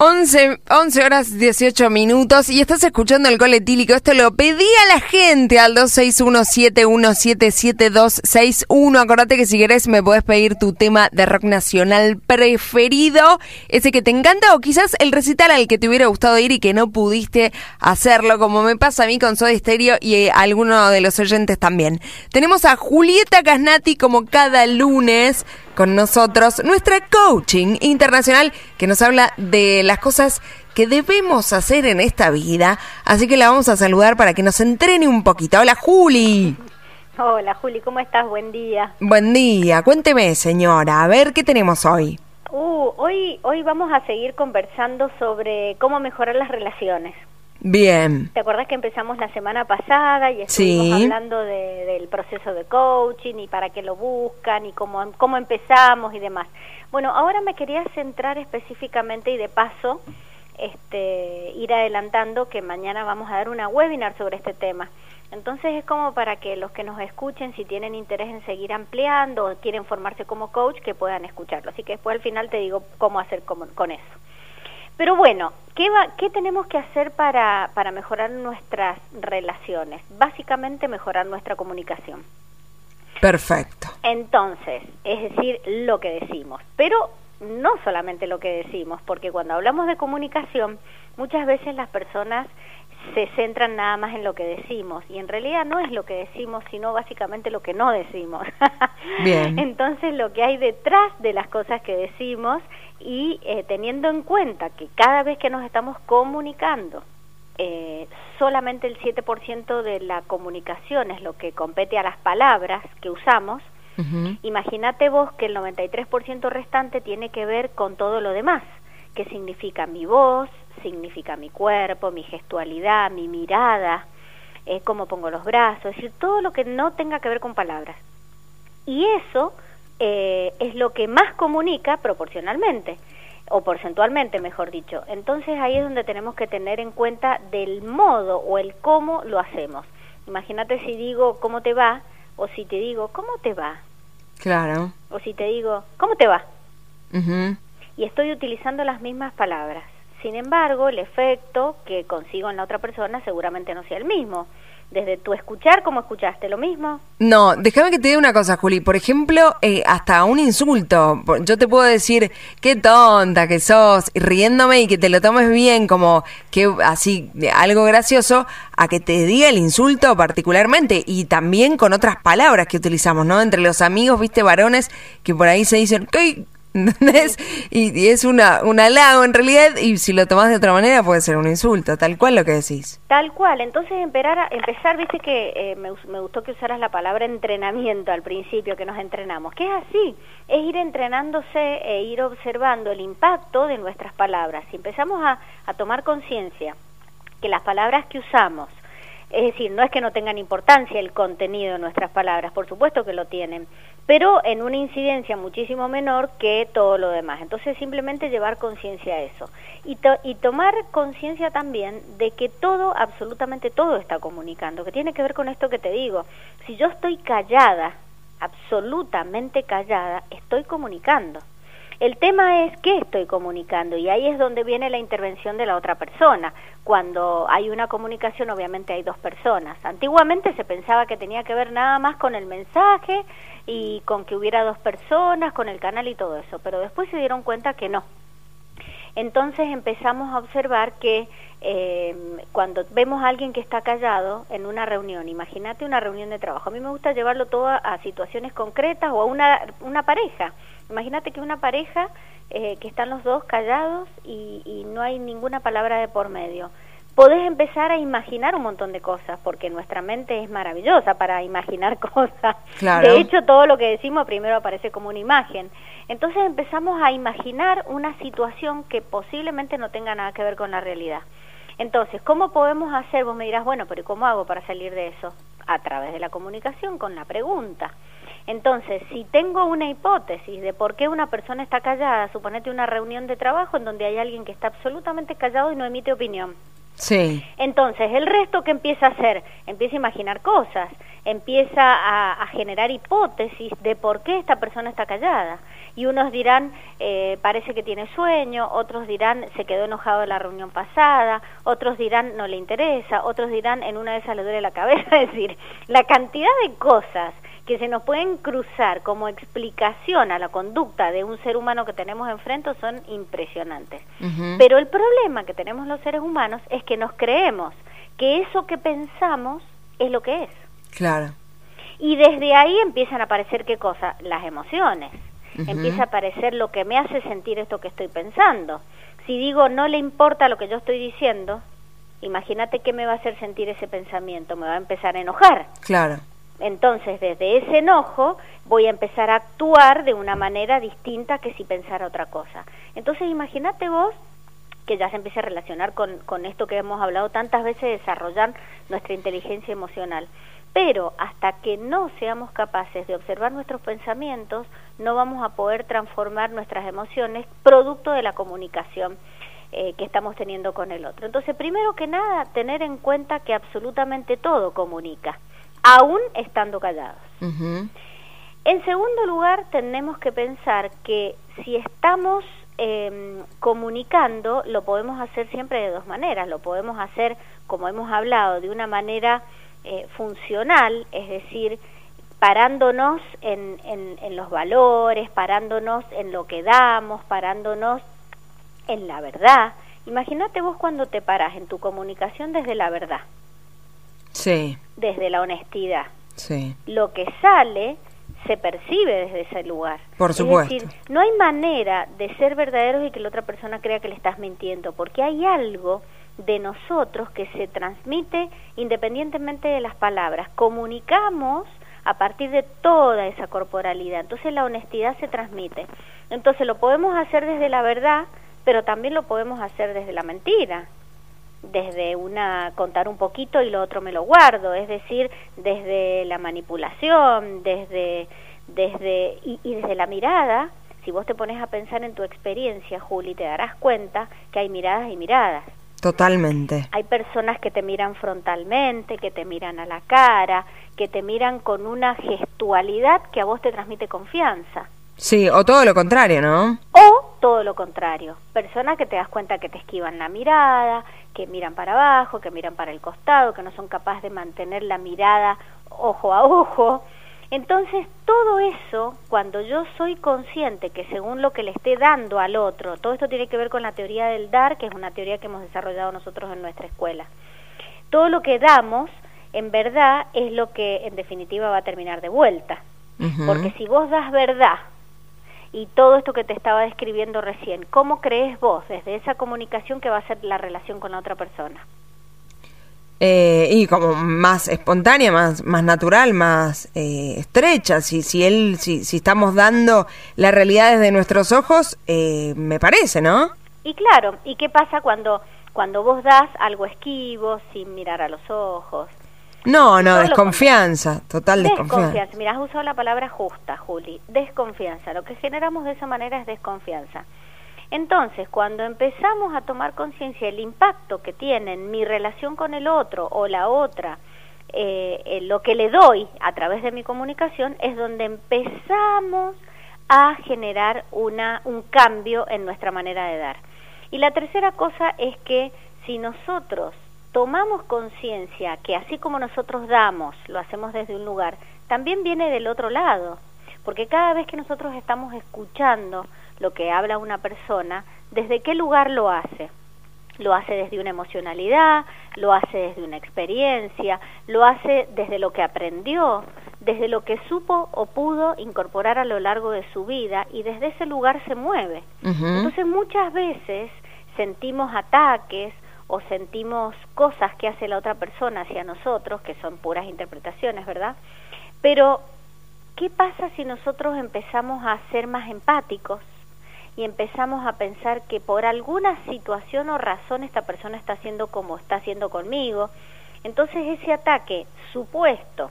11, 11 horas 18 minutos y estás escuchando el gol etílico. Esto lo pedí a la gente al 261-7177261. Acordate que si querés me podés pedir tu tema de rock nacional preferido, ese que te encanta o quizás el recital al que te hubiera gustado ir y que no pudiste hacerlo, como me pasa a mí con Soda Stereo y eh, alguno de los oyentes también. Tenemos a Julieta Casnati como cada lunes con nosotros, nuestra coaching internacional que nos habla de las cosas que debemos hacer en esta vida. Así que la vamos a saludar para que nos entrene un poquito. Hola Juli. Hola Juli, ¿cómo estás? Buen día. Buen día. Cuénteme, señora, a ver qué tenemos hoy. Uh, hoy, hoy vamos a seguir conversando sobre cómo mejorar las relaciones. Bien. ¿Te acordás que empezamos la semana pasada y estuvimos hablando del proceso de coaching y para qué lo buscan y cómo, cómo empezamos y demás? Bueno, ahora me quería centrar específicamente y de paso este, ir adelantando que mañana vamos a dar una webinar sobre este tema. Entonces es como para que los que nos escuchen, si tienen interés en seguir ampliando o quieren formarse como coach, que puedan escucharlo. Así que después al final te digo cómo hacer con eso. Pero bueno, ¿qué, va, ¿qué tenemos que hacer para, para mejorar nuestras relaciones? Básicamente mejorar nuestra comunicación. Perfecto. Entonces, es decir, lo que decimos. Pero no solamente lo que decimos, porque cuando hablamos de comunicación, muchas veces las personas se centran nada más en lo que decimos y en realidad no es lo que decimos, sino básicamente lo que no decimos. Bien. Entonces lo que hay detrás de las cosas que decimos y eh, teniendo en cuenta que cada vez que nos estamos comunicando, eh, solamente el 7% de la comunicación es lo que compete a las palabras que usamos, imagínate vos que el 93% restante tiene que ver con todo lo demás, que significa mi voz, significa mi cuerpo, mi gestualidad, mi mirada, eh, cómo pongo los brazos, es decir, todo lo que no tenga que ver con palabras. Y eso eh, es lo que más comunica proporcionalmente o porcentualmente, mejor dicho. Entonces ahí es donde tenemos que tener en cuenta del modo o el cómo lo hacemos. Imagínate si digo cómo te va o si te digo cómo te va. Claro. O si te digo cómo te va. Y estoy utilizando las mismas palabras. Sin embargo, el efecto que consigo en la otra persona seguramente no sea el mismo. Desde tu escuchar, ¿cómo escuchaste? ¿Lo mismo? No, déjame que te diga una cosa, Juli. Por ejemplo, eh, hasta un insulto. Yo te puedo decir, qué tonta que sos, riéndome y que te lo tomes bien, como que así, algo gracioso, a que te diga el insulto particularmente. Y también con otras palabras que utilizamos, ¿no? Entre los amigos, viste, varones, que por ahí se dicen, ¿qué? Y, es una, un halago en realidad, y si lo tomas de otra manera puede ser un insulto, tal cual lo que decís. Tal cual, entonces empezar, empezar viste que eh, me, me, gustó que usaras la palabra entrenamiento al principio, que nos entrenamos, que es así, es ir entrenándose e ir observando el impacto de nuestras palabras. Si empezamos a, a tomar conciencia que las palabras que usamos, es decir, no es que no tengan importancia el contenido de nuestras palabras, por supuesto que lo tienen, pero en una incidencia muchísimo menor que todo lo demás. Entonces simplemente llevar conciencia a eso. Y, y tomar conciencia también de que todo, absolutamente todo está comunicando, que tiene que ver con esto que te digo. Si yo estoy callada, absolutamente callada, estoy comunicando. El tema es qué estoy comunicando y ahí es donde viene la intervención de la otra persona. Cuando hay una comunicación obviamente hay dos personas. Antiguamente se pensaba que tenía que ver nada más con el mensaje y con que hubiera dos personas, con el canal y todo eso, pero después se dieron cuenta que no. Entonces empezamos a observar que eh, cuando vemos a alguien que está callado en una reunión, imagínate una reunión de trabajo, a mí me gusta llevarlo todo a, situaciones concretas o a una, una pareja. Imagínate que una pareja eh, que están los dos callados y, y no hay ninguna palabra de por medio podés empezar a imaginar un montón de cosas, porque nuestra mente es maravillosa para imaginar cosas. De hecho, todo lo que decimos primero aparece como una imagen. Entonces empezamos a imaginar una situación que posiblemente no tenga nada que ver con la realidad. Entonces, ¿cómo podemos hacer? Vos me dirás, bueno, pero ¿cómo hago para salir de eso? A través de la comunicación, con la pregunta. Entonces, si tengo una hipótesis de por qué una persona está callada, suponete una reunión de trabajo en donde hay alguien que está absolutamente callado y no emite opinión. Sí. Entonces, el resto que empieza a hacer, empieza a imaginar cosas, empieza a, generar hipótesis de por qué esta persona está callada. y unos dirán, eh, parece que tiene sueño, otros dirán, se quedó enojado en la reunión pasada, otros dirán, no le interesa, otros dirán, en una de esas le duele la cabeza, es decir, la cantidad de cosas que se nos pueden cruzar como explicación a la conducta de un ser humano que tenemos enfrente son impresionantes. Pero el problema que tenemos los seres humanos es que nos creemos que eso que pensamos es lo que es. Claro. Y desde ahí empiezan a aparecer qué cosa? Las emociones. Empieza a aparecer lo que me hace sentir esto que estoy pensando. Si digo no le importa lo que yo estoy diciendo, imagínate qué me va a hacer sentir ese pensamiento, me va a empezar a enojar. Claro. Entonces, desde ese enojo voy a empezar a actuar de una manera distinta que si pensara otra cosa. Entonces, imagínate vos que ya se empiece a relacionar con, con esto que hemos hablado tantas veces, de desarrollar nuestra inteligencia emocional. Pero hasta que no seamos capaces de observar nuestros pensamientos, no vamos a poder transformar nuestras emociones producto de la comunicación eh, que estamos teniendo con el otro. Entonces, primero que nada, tener en cuenta que absolutamente todo comunica aún estando callados. En segundo lugar, tenemos que pensar que si estamos em, comunicando, lo podemos hacer siempre de dos maneras. Lo podemos hacer, como hemos hablado, de una manera eh, funcional, es decir, parándonos en, en, los valores, parándonos en lo que damos, parándonos en la verdad. Imagínate vos cuando te paras en tu comunicación desde la verdad. Sí. Desde la honestidad. Sí. Lo que sale se percibe desde ese lugar. Por supuesto. Es decir, no hay manera de ser verdaderos y que la otra persona crea que le estás mintiendo, porque hay algo de nosotros que se transmite independientemente de las palabras. Comunicamos a partir de toda esa corporalidad. Entonces la honestidad se transmite. Entonces lo podemos hacer desde la verdad, pero también lo podemos hacer desde la mentira desde una contar un poquito y lo otro me lo guardo, es decir, desde la manipulación, desde desde y, desde la mirada, si vos te pones a pensar en tu experiencia, Juli, te darás cuenta que hay miradas y miradas. Totalmente. Hay personas que te miran frontalmente, que te miran a la cara, que te miran con una gestualidad que a vos te transmite confianza. Sí, o todo lo contrario, ¿no? O todo lo contrario, personas que te das cuenta que te esquivan la mirada, que miran para abajo, que miran para el costado, que no son capaces de mantener la mirada ojo a ojo. Entonces, todo eso, cuando yo soy consciente que según lo que le esté dando al otro, todo esto tiene que ver con la teoría del dar, que es una teoría que hemos desarrollado nosotros en nuestra escuela. Todo lo que damos, en verdad, es lo que en definitiva va a terminar de vuelta. Porque si vos das verdad, y todo esto que te estaba describiendo recién. ¿Cómo crees vos desde esa comunicación que va a ser la relación con la otra persona? Eh, y como más espontánea, más, más natural, más eh, estrecha. Si, si él, si, si estamos dando la realidad desde nuestros ojos, eh, me parece, ¿no? Y claro, ¿y qué pasa cuando, cuando vos das algo esquivo, sin mirar a los ojos? No, no, desconfianza, total desconfianza. Desconfianza, mira, has usado la palabra justa, Juli, desconfianza. Lo que generamos de esa manera es desconfianza. Entonces, cuando empezamos a tomar conciencia del impacto que tiene en mi relación con el otro o la otra, eh, lo que le doy a través de mi comunicación, es donde empezamos a generar una, un cambio en nuestra manera de dar. Y la tercera cosa es que si nosotros tomamos conciencia que así como nosotros damos, lo hacemos desde un lugar, también viene del otro lado, porque cada vez que nosotros estamos escuchando lo que habla una persona, ¿desde qué lugar lo hace? Lo hace desde una emocionalidad, lo hace desde una experiencia, lo hace desde lo que aprendió, desde lo que supo o pudo incorporar a lo largo de su vida y desde ese lugar se mueve. Entonces muchas veces sentimos ataques o sentimos cosas que hace la otra persona hacia nosotros, que son puras interpretaciones, ¿verdad? Pero, ¿qué pasa si nosotros empezamos a ser más empáticos y empezamos a pensar que por alguna situación o razón esta persona está haciendo como está haciendo conmigo? Entonces ese ataque supuesto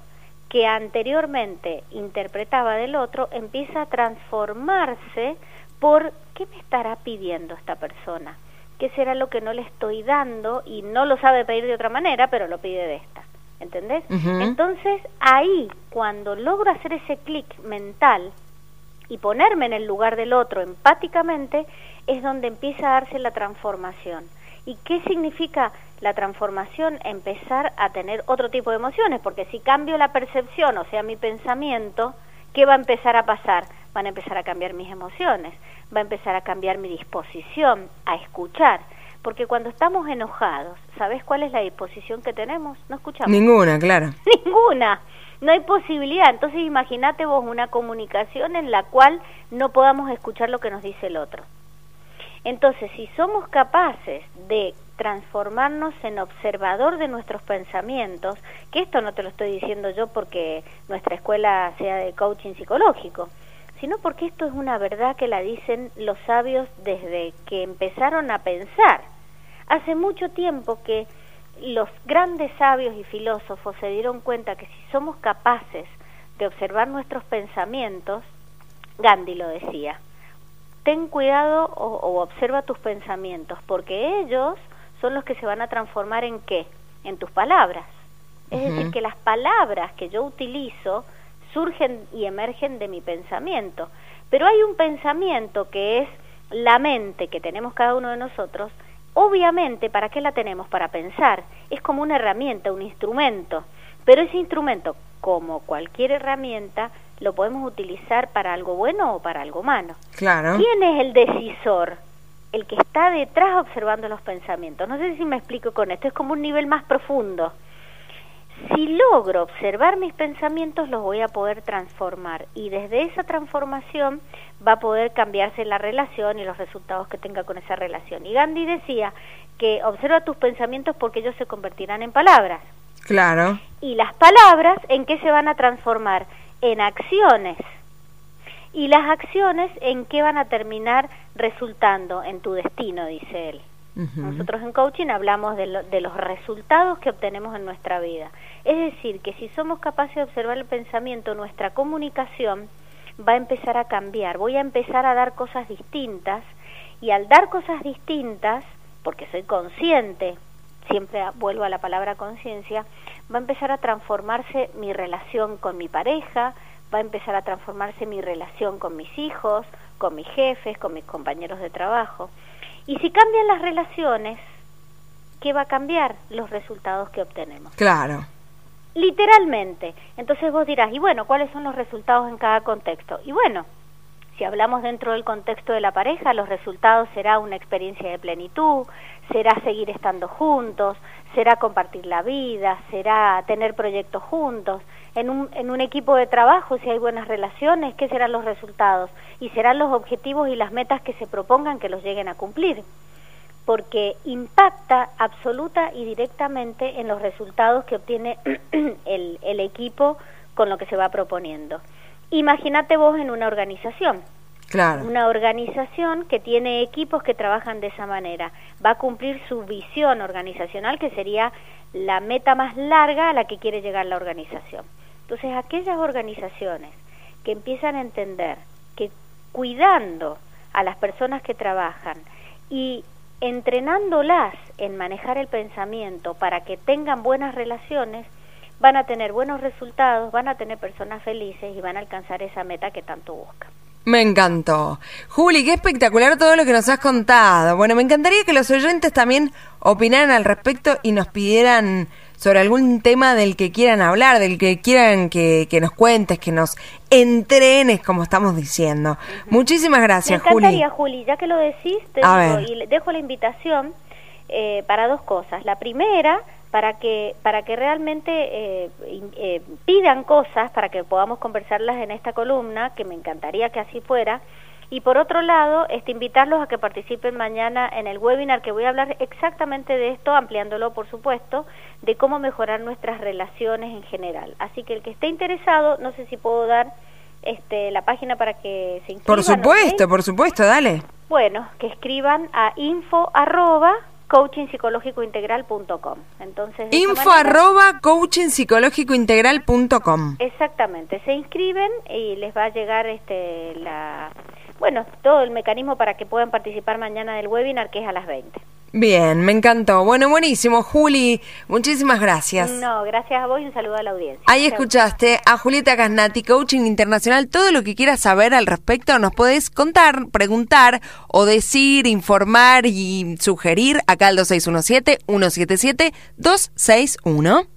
que anteriormente interpretaba del otro empieza a transformarse por ¿qué me estará pidiendo esta persona? Qué será lo que no le estoy dando y no lo sabe pedir de otra manera, pero lo pide de esta. ¿Entendés? Entonces ahí, cuando logro hacer ese clic mental, y ponerme en el lugar del otro empáticamente, es donde empieza a darse la transformación. ¿Y qué significa la transformación? Empezar a tener otro tipo de emociones, porque si cambio la percepción, o sea, mi pensamiento, ¿qué va a empezar a pasar? Van a empezar a cambiar mis emociones, va a empezar a cambiar mi disposición a escuchar, porque cuando estamos enojados, ¿sabes cuál es la disposición que tenemos? No escuchamos. Ninguna, claro. Ninguna. No hay posibilidad. Entonces imagínate vos una comunicación en la cual no podamos escuchar lo que nos dice el otro. Entonces, si somos capaces de transformarnos en observador de nuestros pensamientos, que esto no te lo estoy diciendo yo porque nuestra escuela sea de coaching psicológico, sino porque esto es una verdad que la dicen los sabios desde que empezaron a pensar. Hace mucho tiempo que los grandes sabios y filósofos se dieron cuenta que si somos capaces de observar nuestros pensamientos, Gandhi lo decía, ten cuidado o, observa tus pensamientos, porque ellos son los que se van a transformar en qué? En tus palabras. Es decir, que las palabras que yo utilizo surgen y emergen de mi pensamiento. Pero hay un pensamiento que es la mente que tenemos cada uno de nosotros. Obviamente, ¿para qué la tenemos? Para pensar. Es como una herramienta, un instrumento. Pero ese instrumento, como cualquier herramienta, lo podemos utilizar para algo bueno o para algo malo. Claro. ¿Quién es el decisor? El que está detrás observando los pensamientos. No sé si me explico con esto, es como un nivel más profundo. Si logro observar mis pensamientos, los voy a poder transformar y desde esa transformación va a poder cambiarse la relación y los resultados que tenga con esa relación. Y Gandhi decía que observa tus pensamientos porque ellos se convertirán en palabras. Claro. Y las palabras, ¿en qué se van a transformar? en acciones. Y las acciones en qué van a terminar resultando en tu destino, dice él. Nosotros en coaching hablamos de, de, los resultados que obtenemos en nuestra vida. Es decir, que si somos capaces de observar el pensamiento, nuestra comunicación va a empezar a cambiar. Voy a empezar a dar cosas distintas y al dar cosas distintas, porque soy consciente, siempre vuelvo a la palabra conciencia, va a empezar a transformarse mi relación con mi pareja, va a empezar a transformarse mi relación con mis hijos, con mis jefes, con mis compañeros de trabajo. Y si cambian las relaciones, ¿qué va a cambiar? Los resultados que obtenemos. Claro. Literalmente. Entonces vos dirás, y bueno, ¿cuáles son los resultados en cada contexto? Y bueno, si hablamos dentro del contexto de la pareja, los resultados será una experiencia de plenitud, será seguir estando juntos, será compartir la vida, será tener proyectos juntos. En un, equipo de trabajo, si hay buenas relaciones, ¿qué serán los resultados? Y serán los objetivos y las metas que se propongan que los lleguen a cumplir. Porque impacta absoluta y directamente en los resultados que obtiene el equipo con lo que se va proponiendo. Imagínate vos en una organización. Claro. Una organización que tiene equipos que trabajan de esa manera. Va a cumplir su visión organizacional, que sería la meta más larga a la que quiere llegar la organización. Entonces, aquellas organizaciones que empiezan a entender que cuidando a las personas que trabajan y entrenándolas en manejar el pensamiento para que tengan buenas relaciones, van a tener buenos resultados, van a tener personas felices y van a alcanzar esa meta que tanto buscan. Me encantó. Juli, qué espectacular todo lo que nos has contado. Bueno, me encantaría que los oyentes también opinaran al respecto y nos pidieran sobre algún tema del que quieran hablar, del que quieran que, nos cuentes, que nos entrenes, como estamos diciendo. Muchísimas gracias, Me encantaría, Juli. Ya que lo decís, te y dejo la invitación eh, para dos cosas. La primera para que para que realmente eh, eh, pidan cosas para que podamos conversarlas en esta columna que me encantaría que así fuera. Y por otro lado este invitarlos a que participen mañana en el webinar que voy a hablar exactamente de esto ampliándolo por supuesto de cómo mejorar nuestras relaciones en general. Así que el que esté interesado no sé si puedo dar este la página para que se inscriban por supuesto por supuesto dale. Bueno que escriban a info arroba coachingpsicológicointegral.com. Entonces, info arroba coachingpsicológicointegral.com. Exactamente, se inscriben y les va a llegar este la bueno, todo el mecanismo para que puedan participar mañana del webinar que es a las 20. Bien, me encantó. Bueno, buenísimo, Juli. Muchísimas gracias. No, gracias a vos y un saludo a la audiencia. Ahí escuchaste a Julieta Gasnati, Coaching Internacional. Todo lo que quieras saber al respecto nos podés contar, preguntar o decir, informar y sugerir acá al 2617-177-261.